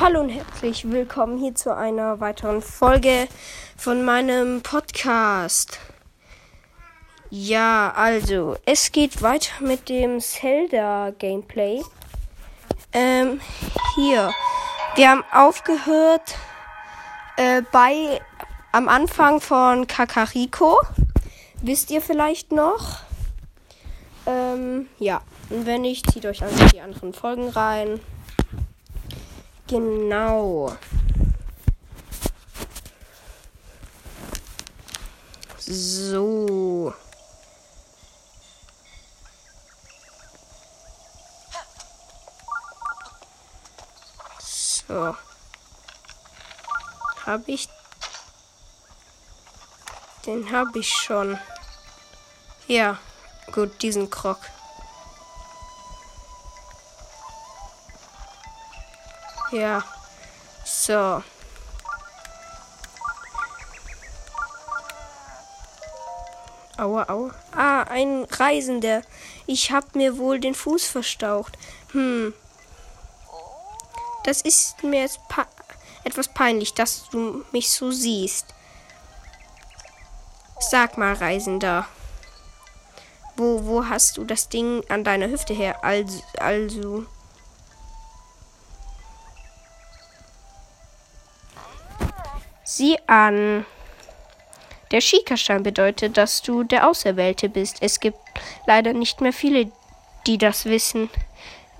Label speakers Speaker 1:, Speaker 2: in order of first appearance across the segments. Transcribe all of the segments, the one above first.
Speaker 1: Hallo und herzlich willkommen hier zu einer weiteren Folge von meinem Podcast. Ja, also, es geht weiter mit dem Zelda-Gameplay. Ähm, hier. Wir haben aufgehört äh, bei am Anfang von Kakariko. Wisst ihr vielleicht noch? Ähm, ja. Und wenn nicht, zieht euch einfach die anderen Folgen rein. Genau. So. So. Habe ich. Den habe ich schon. Ja, gut, diesen Krog. Ja. So. Aua, aua. Ah, ein Reisender. Ich hab mir wohl den Fuß verstaucht. Hm. Das ist mir jetzt etwas peinlich, dass du mich so siehst. Sag mal, Reisender. Wo, wo hast du das Ding an deiner Hüfte her? Also, also. Sieh an. Der Schikastein bedeutet, dass du der Auserwählte bist. Es gibt leider nicht mehr viele, die das wissen.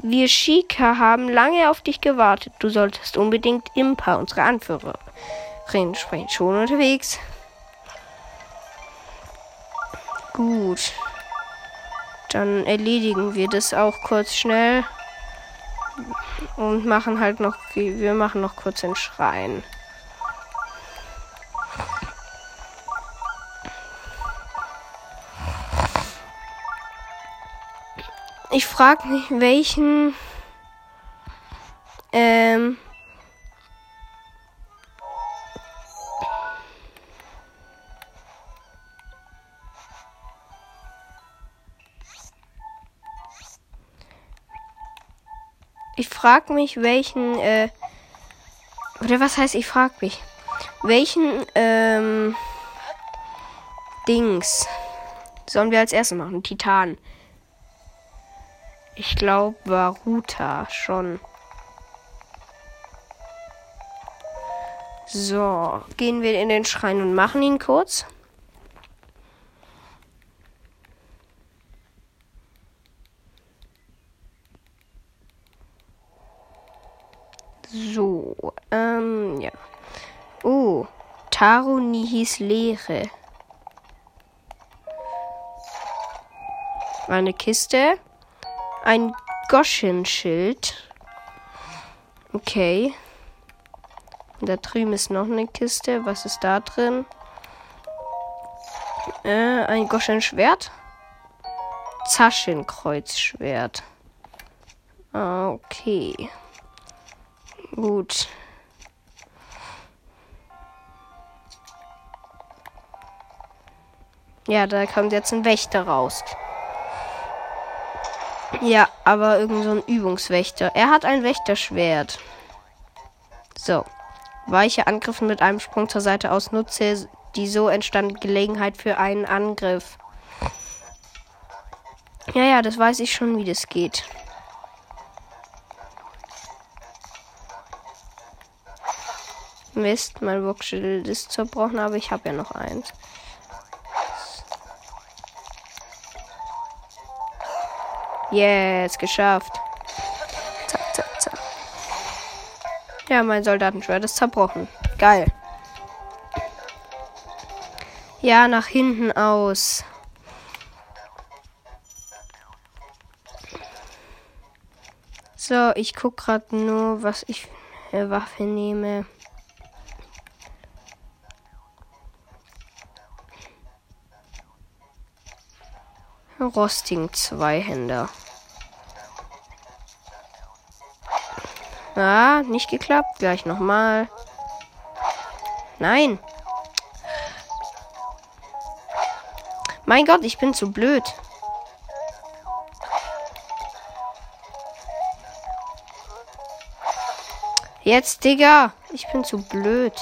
Speaker 1: Wir Shika haben lange auf dich gewartet. Du solltest unbedingt Impa, unsere Anführerin, sprechen. Schon unterwegs. Gut. Dann erledigen wir das auch kurz schnell. Und machen halt noch, wir machen noch kurz den Schrein. Ich frage mich, welchen ähm, Ich frage mich, welchen äh, oder was heißt, ich frage mich, welchen ähm, Dings sollen wir als erstes machen? Titan. Ich glaube, Varuta schon. So, gehen wir in den Schrein und machen ihn kurz. So, ähm, ja. Oh, Taro Nihis Leere. Eine Kiste ein Goschen-Schild. Okay. da drüben ist noch eine Kiste. Was ist da drin? Äh, ein Goschen-Schwert. Zaschenkreuzschwert. Okay. Gut. Ja, da kommt jetzt ein Wächter raus. Ja, aber irgend so ein Übungswächter. Er hat ein Wächterschwert. So. Weiche Angriffen mit einem Sprung zur Seite aus nutze die so entstandene Gelegenheit für einen Angriff. Ja, ja, das weiß ich schon, wie das geht. Mist, mein Boxschild ist zerbrochen, aber ich habe ja noch eins. Yes, geschafft. Zack, zack, zack. Ja, mein Soldatenschwert ist zerbrochen. Geil. Ja, nach hinten aus. So, ich guck gerade nur, was ich für Waffe nehme. Rostigen Zweihänder. Ah, nicht geklappt. Gleich nochmal. Nein. Mein Gott, ich bin zu blöd. Jetzt, Digga. Ich bin zu blöd.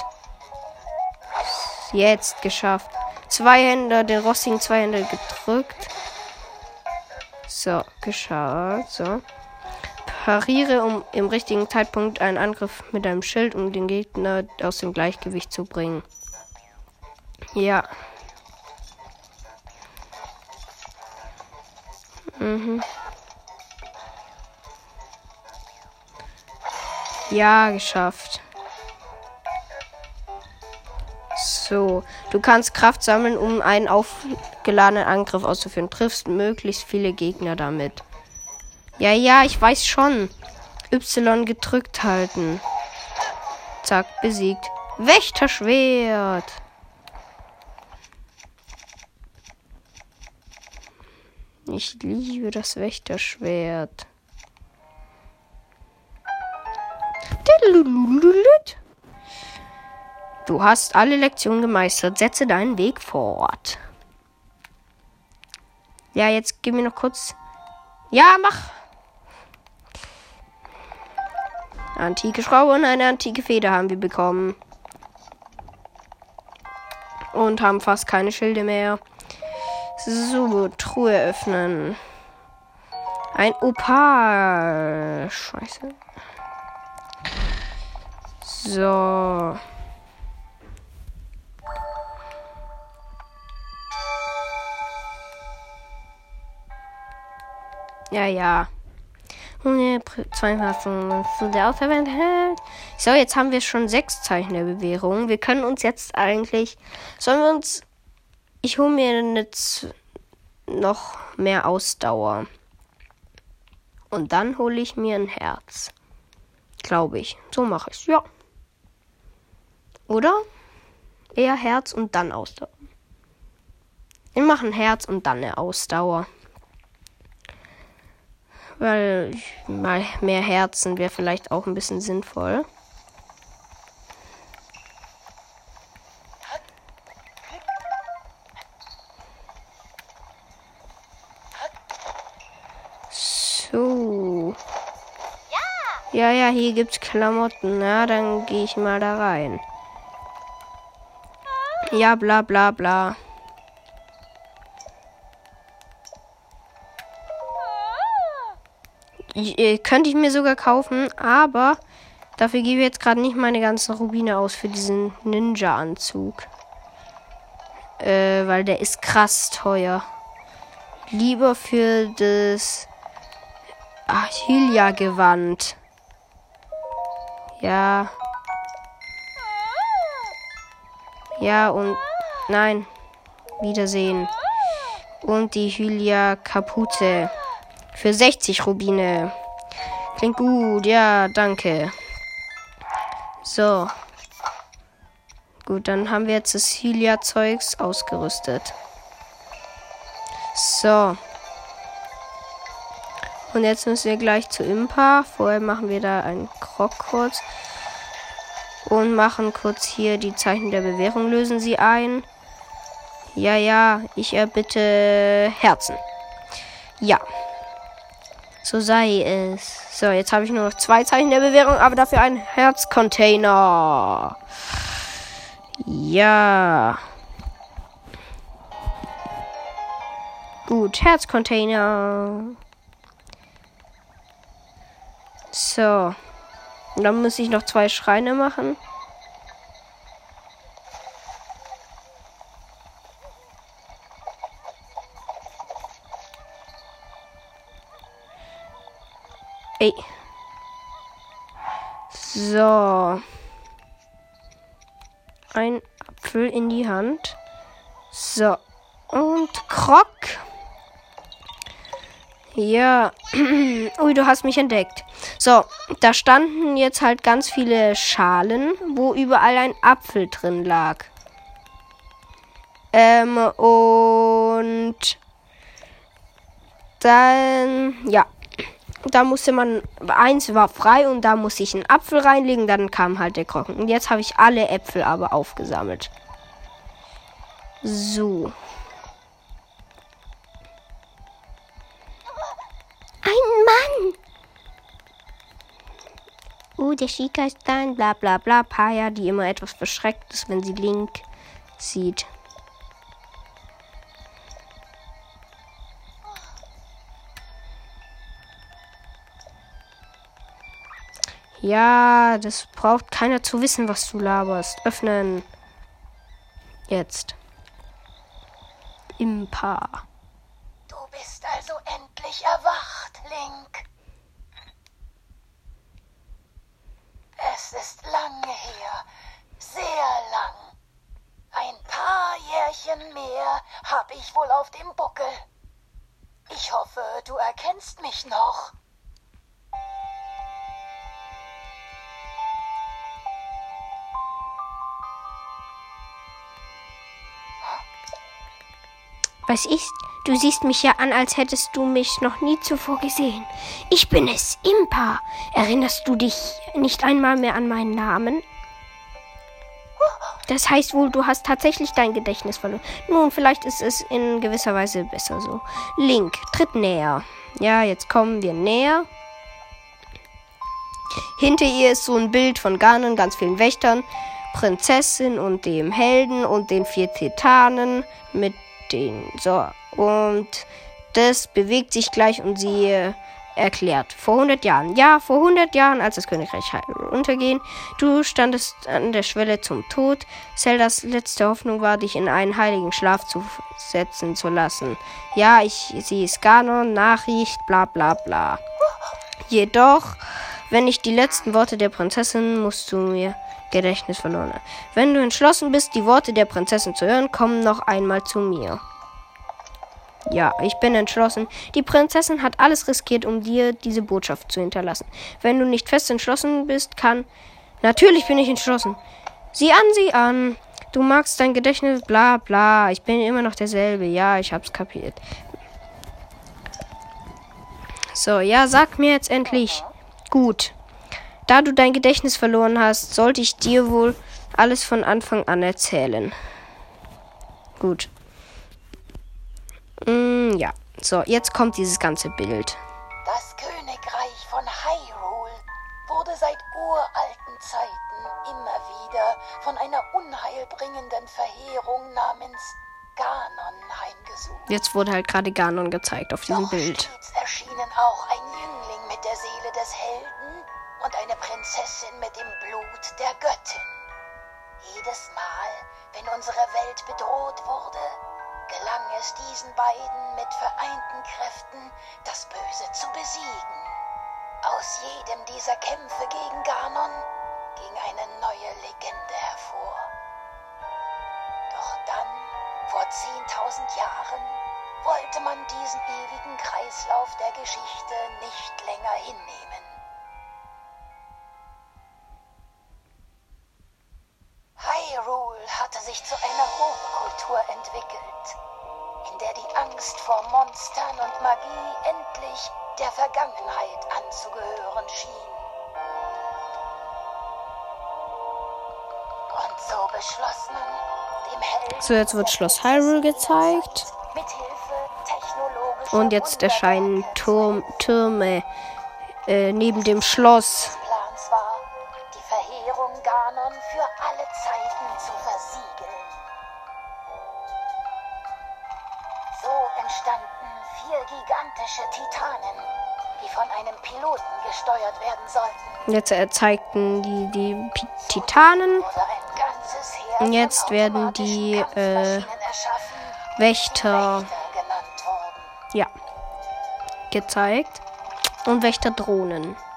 Speaker 1: Jetzt geschafft. Zwei Hände, den rostigen zwei Hände gedrückt. So, geschafft. So. Pariere, um im richtigen Zeitpunkt einen Angriff mit einem Schild, um den Gegner aus dem Gleichgewicht zu bringen. Ja. Mhm. Ja, geschafft. So, du kannst Kraft sammeln, um einen aufgeladenen Angriff auszuführen. Triffst möglichst viele Gegner damit. Ja, ja, ich weiß schon. Y gedrückt halten. Zack, besiegt. Wächterschwert. Ich liebe das Wächterschwert. Du hast alle Lektionen gemeistert. Setze deinen Weg fort. Ja, jetzt gib mir noch kurz. Ja, mach. Antike Schraube und eine antike Feder haben wir bekommen. Und haben fast keine Schilde mehr. So, Truhe öffnen. Ein Opal. Scheiße. So. Ja, ja. Zu der Auserwählten. So, jetzt haben wir schon sechs Zeichen der Bewährung. Wir können uns jetzt eigentlich. Sollen wir uns. Ich hole mir jetzt noch mehr Ausdauer. Und dann hole ich mir ein Herz. Glaube ich. So mache ich es. Ja. Oder? Eher Herz und dann Ausdauer. Wir machen Herz und dann eine Ausdauer. Weil mal mehr Herzen wäre vielleicht auch ein bisschen sinnvoll. So. Ja, ja, hier gibt's Klamotten. Na, dann gehe ich mal da rein. Ja, bla bla bla. Äh, könnte ich mir sogar kaufen, aber dafür gebe ich jetzt gerade nicht meine ganzen Rubine aus für diesen Ninja-Anzug. Äh, weil der ist krass teuer. Lieber für das Achillia-Gewand. Ja. Ja, und nein. Wiedersehen. Und die Hylia Kapuze. Für 60 Rubine. Klingt gut, ja, danke. So. Gut, dann haben wir jetzt das Hylia-Zeugs ausgerüstet. So. Und jetzt müssen wir gleich zu Impa. Vorher machen wir da einen Krog kurz und machen kurz hier die Zeichen der Bewährung. Lösen sie ein. Ja, ja, ich erbitte Herzen. Ja. So sei es. So, jetzt habe ich nur noch zwei Zeichen der Bewährung, aber dafür ein Herzcontainer. Ja. Gut, Herzcontainer. So. Und dann muss ich noch zwei Schreine machen. Ey. So. Ein Apfel in die Hand. So. Und Krog. Ja. Ui, du hast mich entdeckt. So, da standen jetzt halt ganz viele Schalen, wo überall ein Apfel drin lag. Ähm, und dann, ja, da musste man, eins war frei und da musste ich einen Apfel reinlegen, dann kam halt der Krochen. Und jetzt habe ich alle Äpfel aber aufgesammelt. So. Ein Mann! oh, der Chica ist da, bla bla bla. Paya, die immer etwas verschreckt ist, wenn sie Link sieht. Ja, das braucht keiner zu wissen, was du laberst. Öffnen. Jetzt. Impa.
Speaker 2: Du bist also endlich erwacht, Link. Es ist lange her, sehr lang. Ein paar Jährchen mehr habe ich wohl auf dem Buckel. Ich hoffe, du erkennst mich noch.
Speaker 1: Was ist? Du siehst mich ja an, als hättest du mich noch nie zuvor gesehen. Ich bin es, Impa. Erinnerst du dich nicht einmal mehr an meinen Namen? Das heißt wohl, du hast tatsächlich dein Gedächtnis verloren. Nun, vielleicht ist es in gewisser Weise besser so. Link, tritt näher. Ja, jetzt kommen wir näher. Hinter ihr ist so ein Bild von Ganon, ganz vielen Wächtern, Prinzessin und dem Helden und den vier Titanen mit den. So, und das bewegt sich gleich und sie äh, erklärt. Vor 100 Jahren. Ja, vor 100 Jahren, als das Königreich unterging, du standest an der Schwelle zum Tod. Zeldas letzte Hoffnung war, dich in einen heiligen Schlaf zu setzen zu lassen. Ja, ich, sie ist Ganon, Nachricht, bla bla bla. Jedoch, wenn ich die letzten Worte der Prinzessin, musst du mir Gedächtnis verloren. Wenn du entschlossen bist, die Worte der Prinzessin zu hören, komm noch einmal zu mir. Ja, ich bin entschlossen. Die Prinzessin hat alles riskiert, um dir diese Botschaft zu hinterlassen. Wenn du nicht fest entschlossen bist, kann. Natürlich bin ich entschlossen. Sieh an, sieh an. Du magst dein Gedächtnis, bla bla. Ich bin immer noch derselbe. Ja, ich hab's kapiert. So, ja, sag mir jetzt endlich. Gut. Da du dein Gedächtnis verloren hast, sollte ich dir wohl alles von Anfang an erzählen. Gut. Mm, ja. So, jetzt kommt dieses ganze Bild.
Speaker 2: Das Königreich von Hyrule wurde seit uralten Zeiten immer wieder von einer unheilbringenden Verheerung namens Ganon heimgesucht.
Speaker 1: Jetzt wurde halt gerade Ganon gezeigt auf diesem
Speaker 2: Doch
Speaker 1: Bild.
Speaker 2: stets erschienen auch ein Jüngling mit der Seele des Helden und eine Prinzessin mit dem Blut der Göttin. Jedes Mal, wenn unsere Welt bedroht wurde, gelang es diesen beiden mit vereinten Kräften, das Böse zu besiegen. Aus jedem dieser Kämpfe gegen Ganon ging eine neue Legende hervor. Doch dann, vor 10.000 Jahren, wollte man diesen ewigen Kreislauf der Geschichte nicht länger hinnehmen. Hyrule hatte sich zu einer Hochkultur entwickelt, in der die Angst vor Monstern und Magie endlich der Vergangenheit anzugehören schien. Und so beschloss man, dem Helden
Speaker 1: So, jetzt wird Schloss Hyrule gezeigt. Und jetzt erscheinen Turm, Türme äh, neben dem Schloss. Jetzt zeigten die, die Titanen. Und jetzt werden die, äh, Wächter, ja, gezeigt. Und Wächterdrohnen.
Speaker 2: Als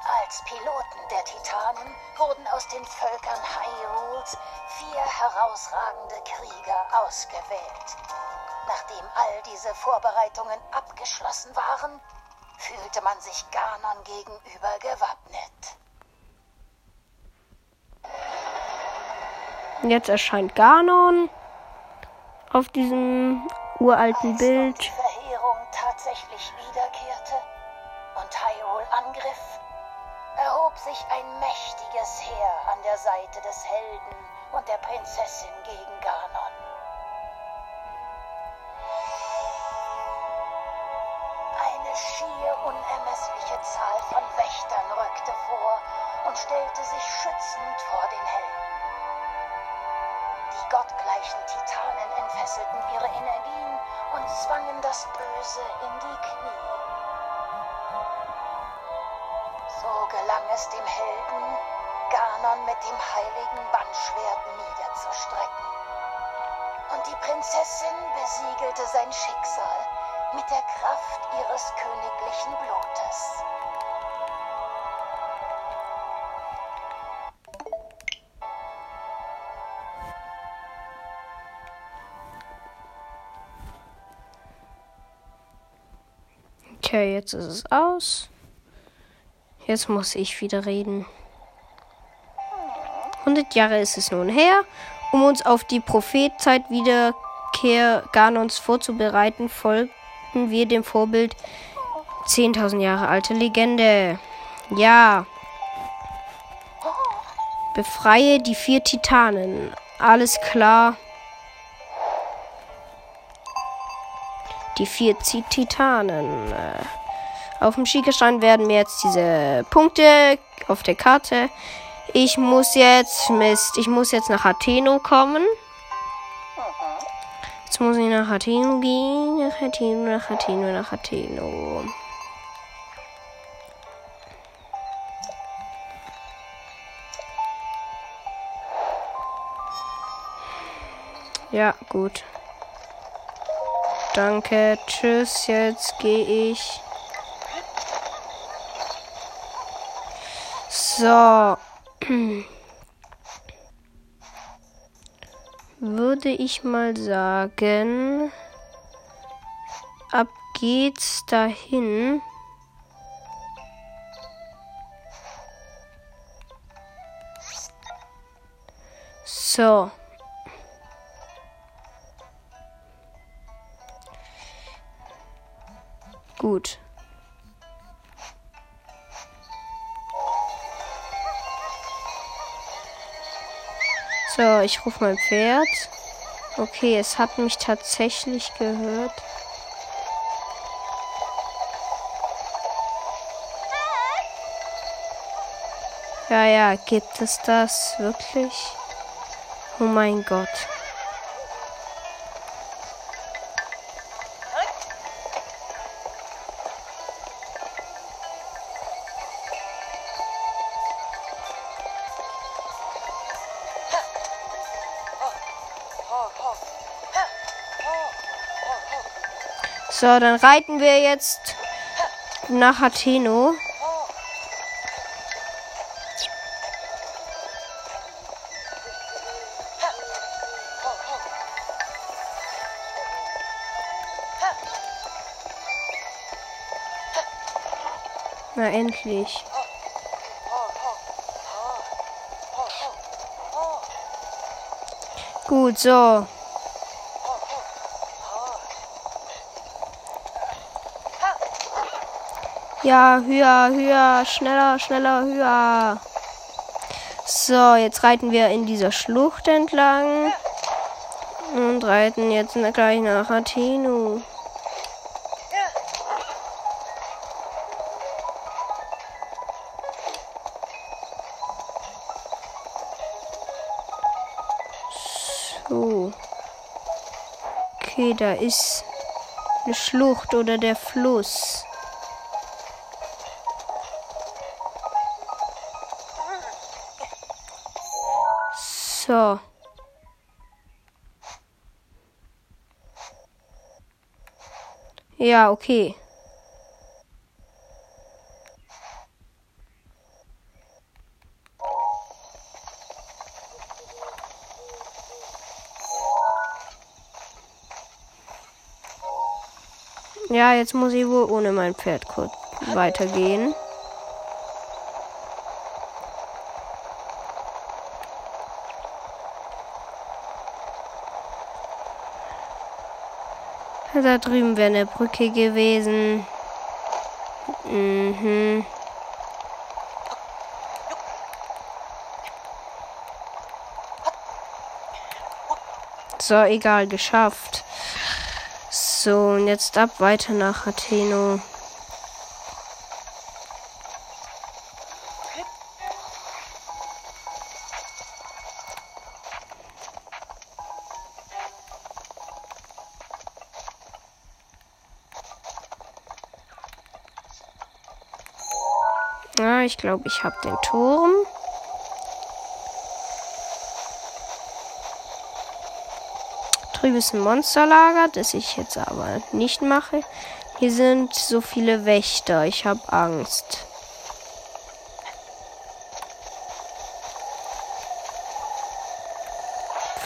Speaker 1: jetzt erscheint Ganon auf diesem uralten
Speaker 2: Als
Speaker 1: Bild.
Speaker 2: die Verheerung tatsächlich wiederkehrte und Hyrule angriff, erhob sich ein mächtiges Heer an der Seite des Helden und der Prinzessin gegen Ganon. Eine schier unermessliche Zahl von Wächtern rückte vor, und stellte sich schützend vor den Helden. Gottgleichen Titanen entfesselten ihre Energien und zwangen das Böse in die Knie. So gelang es dem Helden, Ganon mit dem heiligen Bandschwert niederzustrecken. Und die Prinzessin besiegelte sein Schicksal mit der Kraft ihres königlichen Blutes.
Speaker 1: Jetzt ist es aus. Jetzt muss ich wieder reden. 100 Jahre ist es nun her. Um uns auf die Prophezeit Wiederkehr Ganons vorzubereiten, folgten wir dem Vorbild 10.000 Jahre alte Legende. Ja. Befreie die vier Titanen. Alles klar. Die vier Titanen. Auf dem Schiekerstein werden mir jetzt diese Punkte auf der Karte. Ich muss jetzt, Mist, ich muss jetzt nach Atheno kommen. Jetzt muss ich nach Atheno gehen. Nach Atheno, nach Atheno, nach Atheno. Ja, gut. Danke, tschüss, jetzt gehe ich. So. Würde ich mal sagen, ab geht's dahin. So. Gut. So, ich rufe mein Pferd. Okay, es hat mich tatsächlich gehört. Ja, ja, gibt es das wirklich? Oh mein Gott. So, dann reiten wir jetzt nach Atheno. Na endlich. Gut, so. Ja, höher, höher, schneller, schneller, höher. So, jetzt reiten wir in dieser Schlucht entlang. Und reiten jetzt gleich nach Athenu. So. Okay, da ist eine Schlucht oder der Fluss. So. Ja, okay. Ja, jetzt muss ich wohl ohne mein Pferd kurz weitergehen. Da drüben wäre eine Brücke gewesen. Mhm. So, egal, geschafft. So, und jetzt ab weiter nach Atheno. Ja, ich glaube, ich habe den Turm. Drüben ist ein Monsterlager, das ich jetzt aber nicht mache. Hier sind so viele Wächter. Ich habe Angst.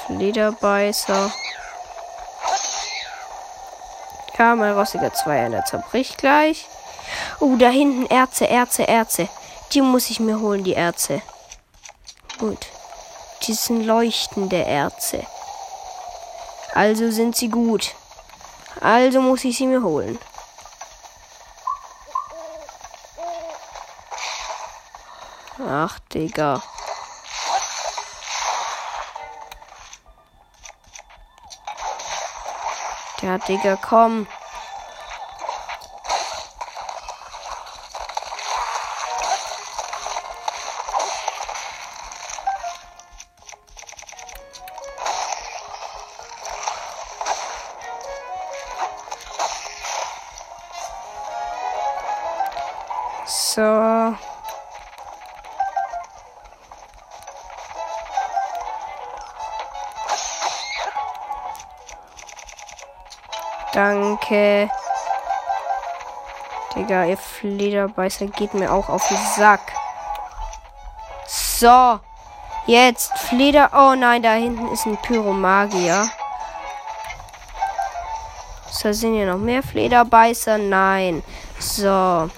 Speaker 1: Flederbeißer. Ja, mein rostiger Zweier, zerbricht gleich. Oh, da hinten Erze, Erze, Erze. Die muss ich mir holen, die Erze. Gut. Die sind leuchtende Erze. Also sind sie gut. Also muss ich sie mir holen. Ach, Digga. Ja, Digga, komm. Danke. Digga, ihr Flederbeißer geht mir auch auf den Sack. So. Jetzt Fleder. Oh nein, da hinten ist ein Pyromagier. So, sind hier noch mehr Flederbeißer? Nein. So.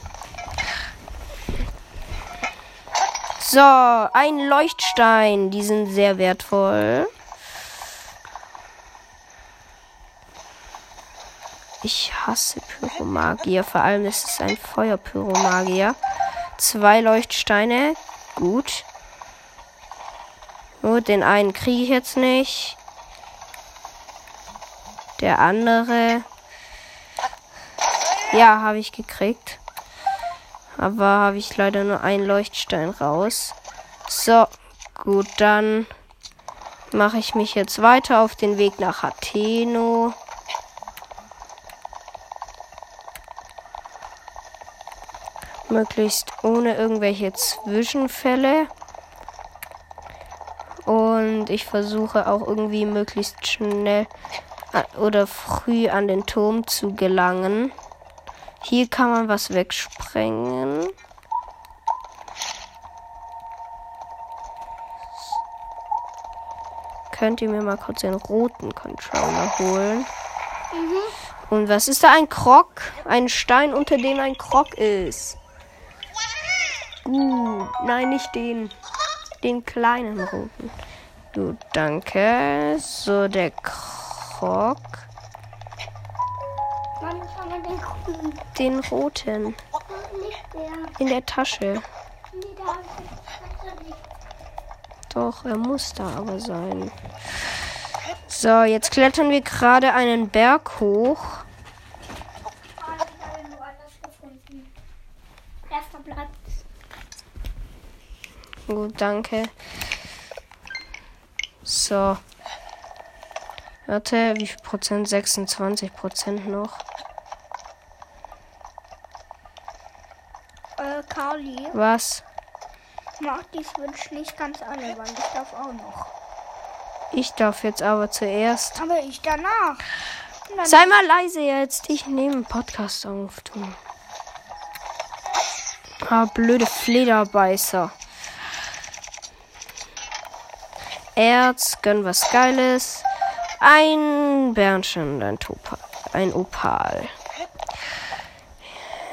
Speaker 1: So, ein Leuchtstein. Die sind sehr wertvoll. Ich hasse Pyromagier. Vor allem ist es ein Feuerpyromagier. Zwei Leuchtsteine. Gut. Nur den einen kriege ich jetzt nicht. Der andere. Ja, habe ich gekriegt. Aber habe ich leider nur einen Leuchtstein raus. So, gut, dann mache ich mich jetzt weiter auf den Weg nach Atheno. Möglichst ohne irgendwelche Zwischenfälle. Und ich versuche auch irgendwie möglichst schnell oder früh an den Turm zu gelangen. Hier kann man was wegsprengen. Könnt ihr mir mal kurz den roten Controller holen? Mhm. Und was ist da ein Krog? Ein Stein, unter dem ein Krog ist. Uh, nein, nicht den. Den kleinen roten. Gut, danke. So, der Krog. Den roten. In der Tasche. Doch, er muss da aber sein. So, jetzt klettern wir gerade einen Berg hoch. Gut, danke. So. Warte, wie viel Prozent? 26 Prozent noch.
Speaker 3: Äh, Carly.
Speaker 1: Was?
Speaker 3: Mach die Switch nicht ganz alle, weil ich darf auch noch.
Speaker 1: Ich darf jetzt aber zuerst.
Speaker 3: Aber ich danach.
Speaker 1: Dann Sei mal leise jetzt. Ich nehme einen Podcast auf. Du. Ah, blöde Flederbeißer. Erz, gönn was Geiles. Ein Bernstein und ein Topal. Ein Opal.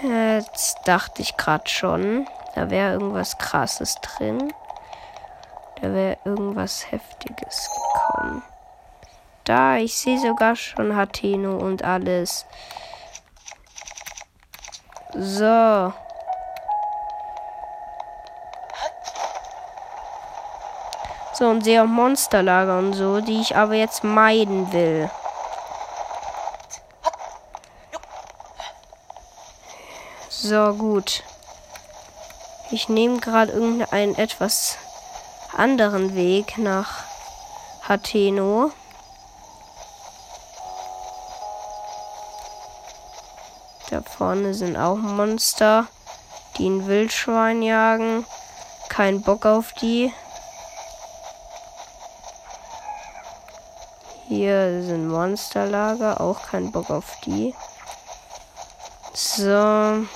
Speaker 1: Jetzt dachte ich gerade schon, da wäre irgendwas Krasses drin. Da wäre irgendwas Heftiges gekommen. Da, ich sehe sogar schon Hateno und alles. So. So, und sehe auch Monsterlager und so, die ich aber jetzt meiden will. So, gut. Ich nehme gerade irgendeinen etwas anderen Weg nach Hateno. Da vorne sind auch Monster. die ein Wildschwein jagen. Kein Bock auf die. Hier sind Monsterlager, auch kein Bock auf die. So.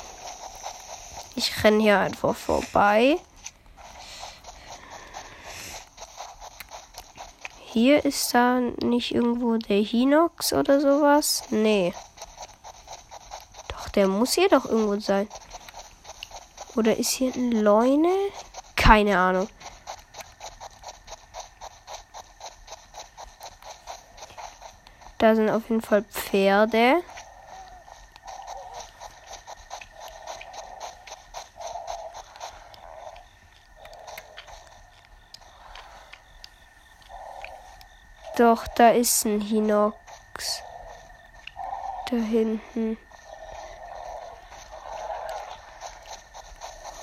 Speaker 1: Ich renne hier einfach vorbei. Hier ist da nicht irgendwo der Hinox oder sowas? Nee. Doch, der muss hier doch irgendwo sein. Oder ist hier ein Leune? Keine Ahnung. Da sind auf jeden Fall Pferde. Doch, da ist ein Hinox. Da hinten.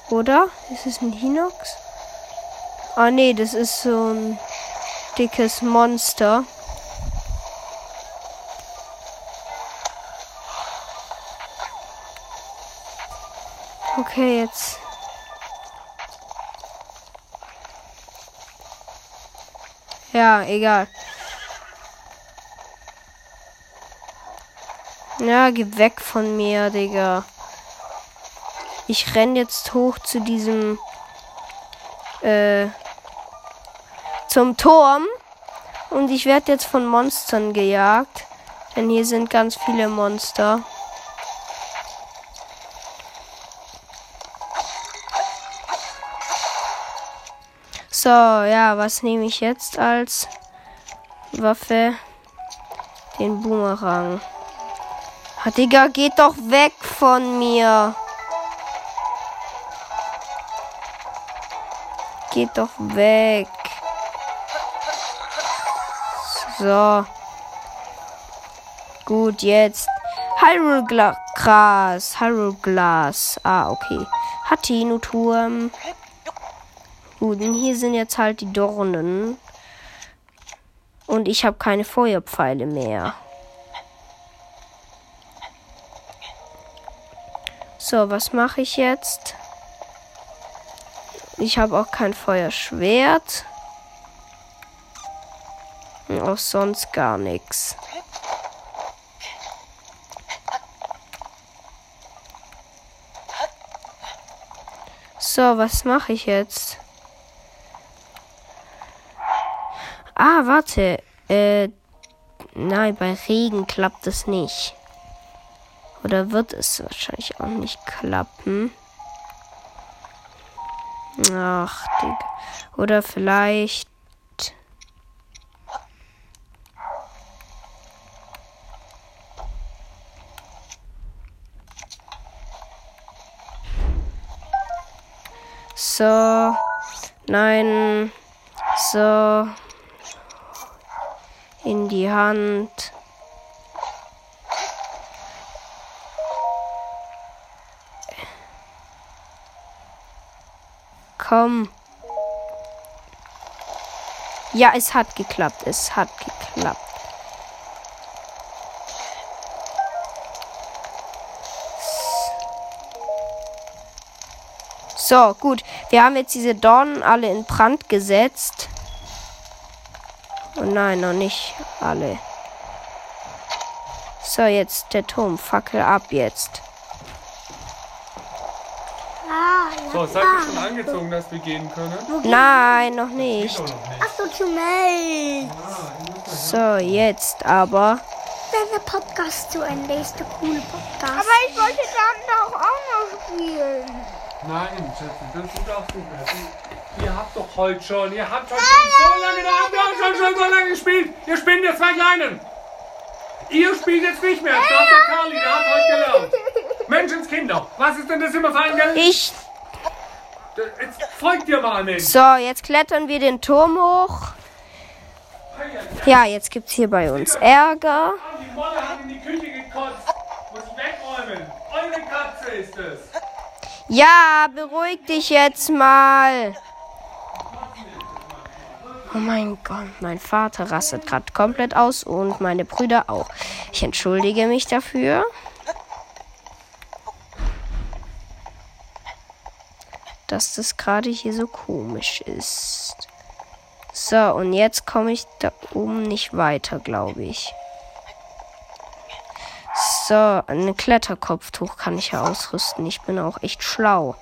Speaker 1: Oder? Ist es ein Hinox? Ah nee, das ist so ein dickes Monster. Okay, jetzt. Ja, egal. Ja, geh weg von mir, Digga. Ich renn jetzt hoch zu diesem äh, zum Turm und ich werde jetzt von Monstern gejagt, denn hier sind ganz viele Monster. So, ja, was nehme ich jetzt als Waffe? Den Boomerang. Ah, Digga, geht doch weg von mir. Geht doch weg. So. Gut, jetzt. Hyrule Gras. Hyrule Glas. Ah, okay. Hatino-Turm. Gut, und hier sind jetzt halt die Dornen. Und ich habe keine Feuerpfeile mehr. So, was mache ich jetzt? Ich habe auch kein Feuerschwert. Und auch sonst gar nichts. So, was mache ich jetzt? Ah, warte. Äh, nein, bei Regen klappt es nicht. Oder wird es wahrscheinlich auch nicht klappen. Ach, Digga. Oder vielleicht. So. Nein. So. In die Hand. Komm. Ja, es hat geklappt. Es hat geklappt. So, gut. Wir haben jetzt diese Dornen alle in Brand gesetzt. Nein, noch nicht alle. So, jetzt der Turm. Fackel ab jetzt.
Speaker 3: Ah.
Speaker 4: So, seid ihr schon angezogen, dass wir gehen können?
Speaker 1: Nein, noch nicht.
Speaker 3: Achso, zu Meld.
Speaker 1: So, jetzt aber.
Speaker 3: Wenn der Podcast zu Ende ist, der coole Podcast. Aber ich wollte dann doch auch noch spielen.
Speaker 4: Nein, Schätze, das ist auch super. Ihr habt doch heute schon, ihr habt heute schon so lange, da habt ihr auch schon, gespielt. Ihr spielt ihr zwei Kleinen. Ihr spielt jetzt nicht mehr. Das ist der Carly, der hat heute gelernt. Menschenskinder, was ist denn das immer für ein Geld?
Speaker 1: Ich.
Speaker 4: Jetzt folgt ihr mal nicht.
Speaker 1: So, jetzt klettern wir den Turm hoch. Ja, jetzt gibt's hier bei uns Ärger.
Speaker 4: Die Molle hat in die Küche gekotzt. Muss ich wegräumen. Eure Katze ist es.
Speaker 1: Ja, beruhig dich jetzt mal. Oh mein Gott, mein Vater rastet gerade komplett aus und meine Brüder auch. Ich entschuldige mich dafür. dass das gerade hier so komisch ist. So, und jetzt komme ich da oben nicht weiter, glaube ich. So, ein Kletterkopftuch kann ich ja ausrüsten. Ich bin auch echt schlau.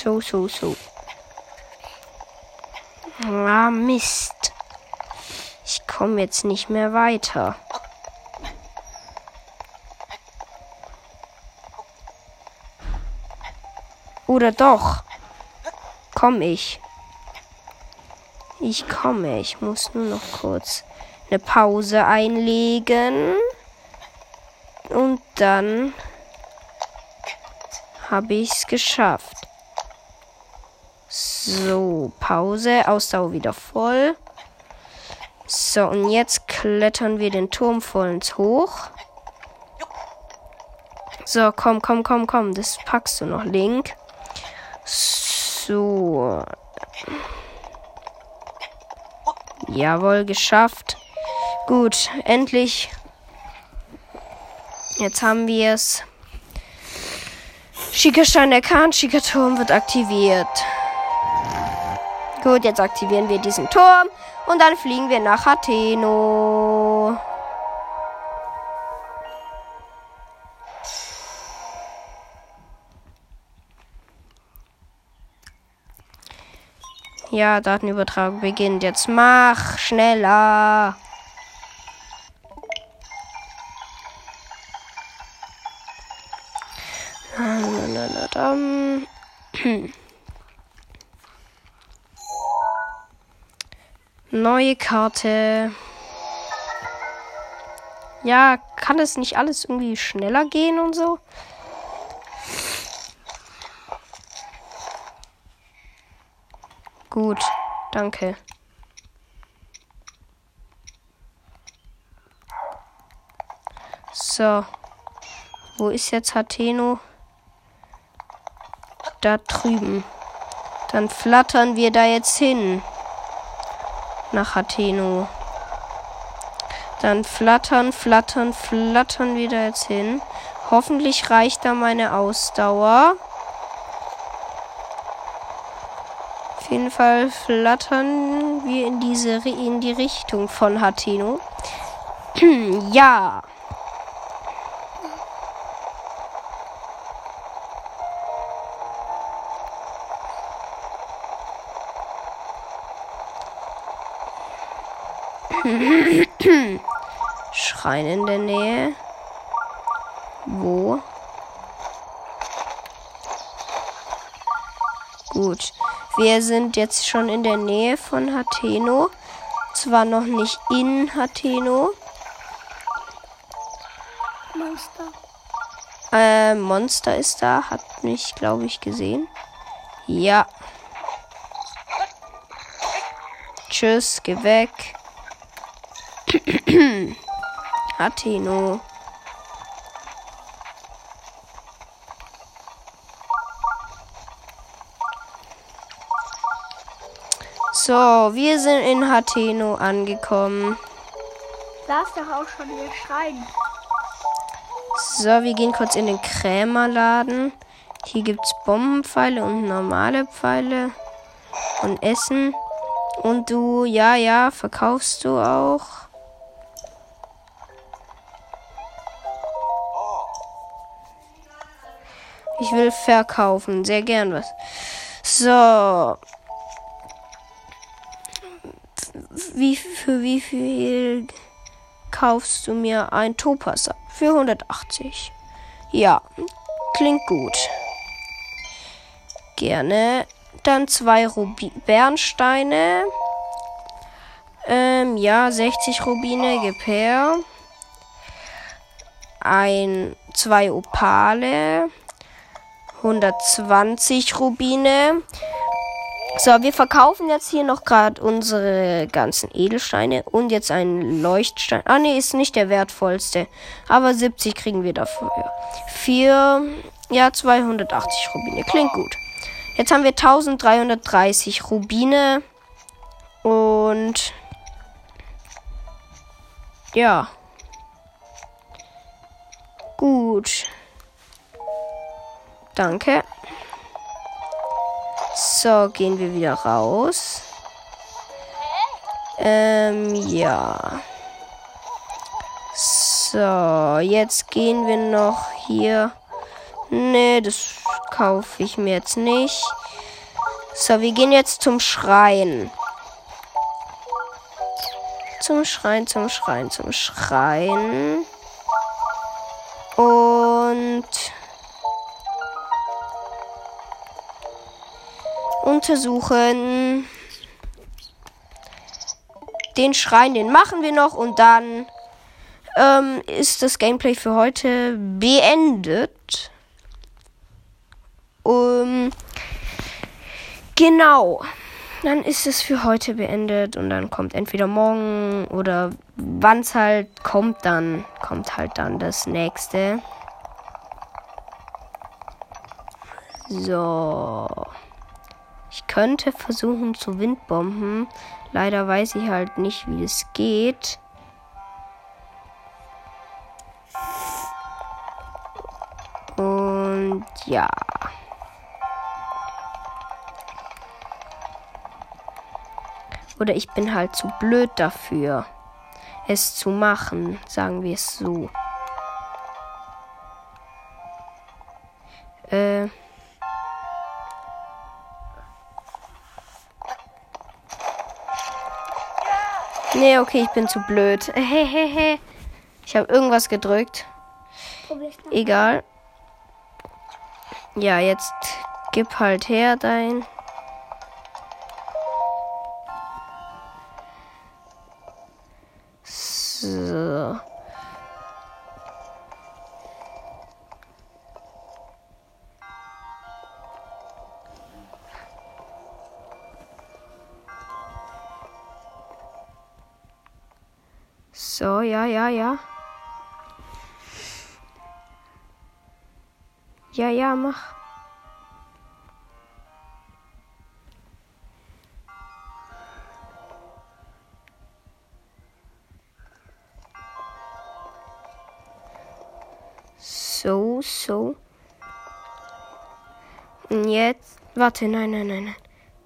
Speaker 1: So, so, so. Ah, Mist. Ich komme jetzt nicht mehr weiter. Oder doch? Komm ich. Ich komme. Ich muss nur noch kurz eine Pause einlegen. Und dann habe ich es geschafft. So, Pause. Ausdauer wieder voll. So, und jetzt klettern wir den Turm vollends hoch. So, komm, komm, komm, komm. Das packst du noch, Link. So. Jawohl, geschafft. Gut, endlich. Jetzt haben wir es. Schickerstein erkannt, Schickerturm wird aktiviert. Gut, jetzt aktivieren wir diesen Turm und dann fliegen wir nach Atheno. Ja, Datenübertragung beginnt. Jetzt mach schneller. Neue Karte. Ja, kann es nicht alles irgendwie schneller gehen und so? Gut, danke. So. Wo ist jetzt Hateno? Da drüben. Dann flattern wir da jetzt hin. Nach Hateno. Dann flattern, flattern, flattern wir da jetzt hin. Hoffentlich reicht da meine Ausdauer. Auf jeden Fall flattern wir in diese in die Richtung von Hatino. ja. Schrein in der Nähe. Wo? Gut. Wir sind jetzt schon in der Nähe von Hateno. Zwar noch nicht in Hateno.
Speaker 3: Monster.
Speaker 1: Äh, Monster ist da. Hat mich, glaube ich, gesehen. Ja. Tschüss, geh weg. Hateno. So, wir sind in Hateno angekommen.
Speaker 3: Da ist doch auch schon der Schrein.
Speaker 1: So, wir gehen kurz in den Krämerladen. Hier gibt es Bombenpfeile und normale Pfeile. Und Essen. Und du, ja, ja, verkaufst du auch. Ich will verkaufen, sehr gern was. So, wie, für wie viel kaufst du mir ein Topaz ab? Für 180. Ja, klingt gut. Gerne. Dann zwei Rubi Bernsteine. Ähm, ja, 60 Rubine, gib. Ein, zwei Opale. 120 Rubine. So, wir verkaufen jetzt hier noch gerade unsere ganzen Edelsteine und jetzt einen Leuchtstein. Ah, nee, ist nicht der wertvollste. Aber 70 kriegen wir dafür. Für, ja, 280 Rubine. Klingt gut. Jetzt haben wir 1330 Rubine. Und, ja. Gut. Danke. So, gehen wir wieder raus. Ähm, ja. So, jetzt gehen wir noch hier. Nee, das kaufe ich mir jetzt nicht. So, wir gehen jetzt zum Schrein. Zum Schrein, zum Schrein, zum Schrein. Und untersuchen. Den Schrein, den machen wir noch und dann ähm, ist das Gameplay für heute beendet. Um, genau. Dann ist es für heute beendet und dann kommt entweder morgen oder wann es halt kommt, dann kommt halt dann das nächste. So. Könnte versuchen zu Windbomben. Leider weiß ich halt nicht, wie es geht. Und ja. Oder ich bin halt zu blöd dafür, es zu machen, sagen wir es so. Nee, okay, ich bin zu blöd. Hehehe. Ich habe irgendwas gedrückt. Egal. Ja, jetzt gib halt her dein. Ja, ja, ja. Mach. So, so. Und jetzt. Warte, nein, nein, nein, nein.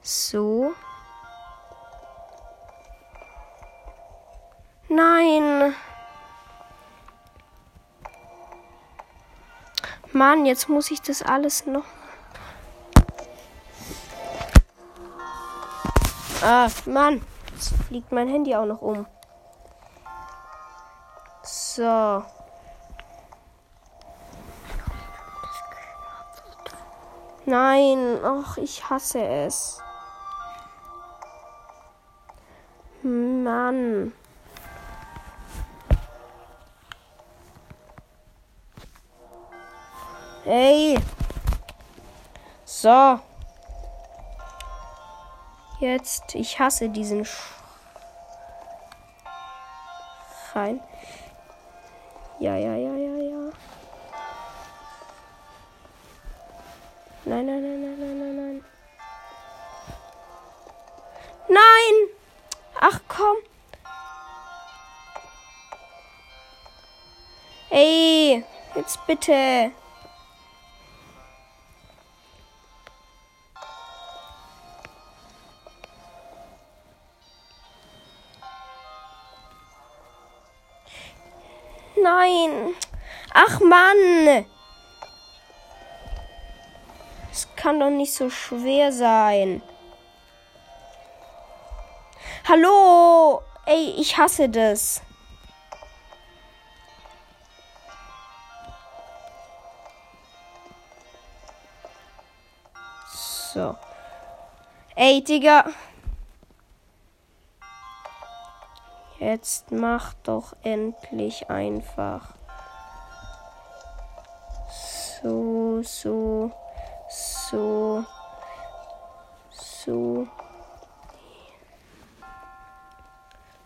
Speaker 1: So. Nein. Mann, jetzt muss ich das alles noch. Ah, Mann. Jetzt fliegt mein Handy auch noch um. So. Nein, ach, ich hasse es. Mann. Hey. So. Jetzt, ich hasse diesen Rein. Ja, ja, ja, ja, ja. Nein, nein, nein, nein, nein, nein, nein. Nein! Ach komm. Ey, jetzt bitte. Mann. Es kann doch nicht so schwer sein. Hallo. Ey, ich hasse das. So. Ey, Digga. Jetzt mach doch endlich einfach. So, so, so,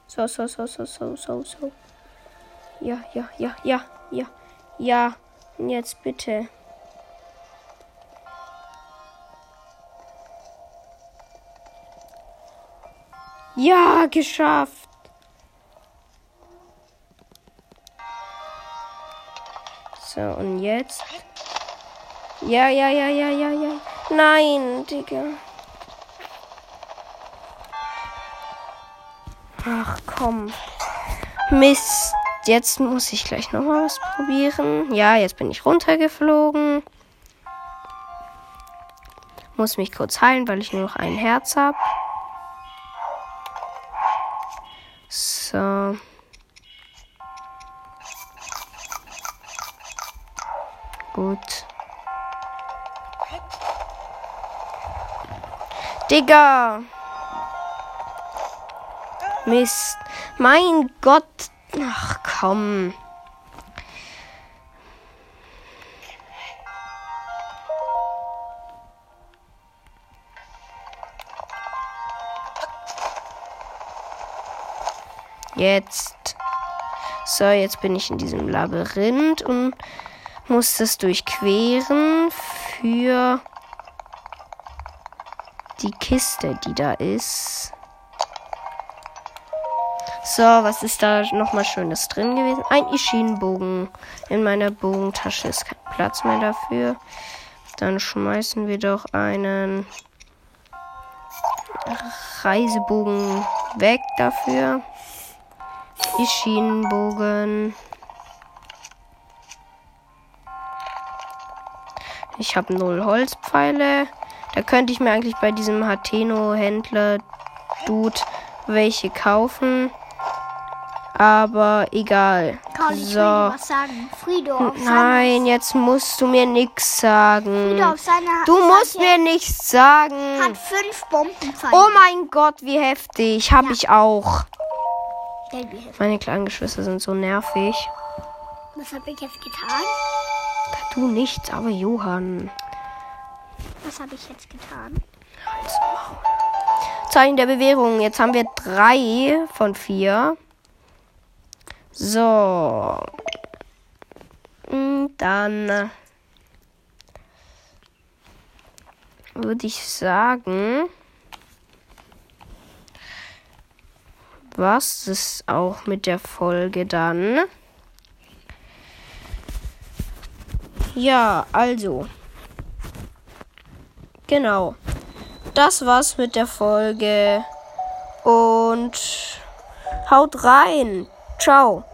Speaker 1: so. So, so, so, so, so, so. Ja, ja, ja, ja, ja, ja. Jetzt bitte. Ja, geschafft. So, und jetzt. Ja, ja, ja, ja, ja, ja. Nein, Digga. Ach komm. Mist. Jetzt muss ich gleich noch mal was probieren. Ja, jetzt bin ich runtergeflogen. Muss mich kurz heilen, weil ich nur noch ein Herz habe. Digga. Mist. Mein Gott. Ach komm. Jetzt. So, jetzt bin ich in diesem Labyrinth und muss das durchqueren für die Kiste, die da ist. So, was ist da nochmal Schönes drin gewesen? Ein Ischinenbogen. In meiner Bogentasche ist kein Platz mehr dafür. Dann schmeißen wir doch einen Reisebogen weg dafür. Ischinenbogen. Ich habe null Holzpfeile. Da könnte ich mir eigentlich bei diesem Hateno-Händler Dude welche kaufen. Aber egal.
Speaker 3: Karl, ich
Speaker 1: so.
Speaker 3: was sagen. Frido auf
Speaker 1: Nein, jetzt musst du mir nichts sagen.
Speaker 3: Frido auf seiner
Speaker 1: Du musst mir nichts sagen.
Speaker 3: hat fünf Bombenpfeile.
Speaker 1: Oh mein Gott, wie heftig. Hab
Speaker 3: Ja.
Speaker 1: ich auch. Meine kleinen Geschwister sind so nervig.
Speaker 3: Was habe ich jetzt getan?
Speaker 1: Du nichts, aber Johann.
Speaker 3: Was habe ich jetzt getan?
Speaker 1: Zeichen der Bewährung. Jetzt haben wir drei von vier. So. Und Dann würde ich sagen, was ist auch mit der Folge dann? Ja, also. Genau. Das war's mit der Folge. Und haut rein. Ciao.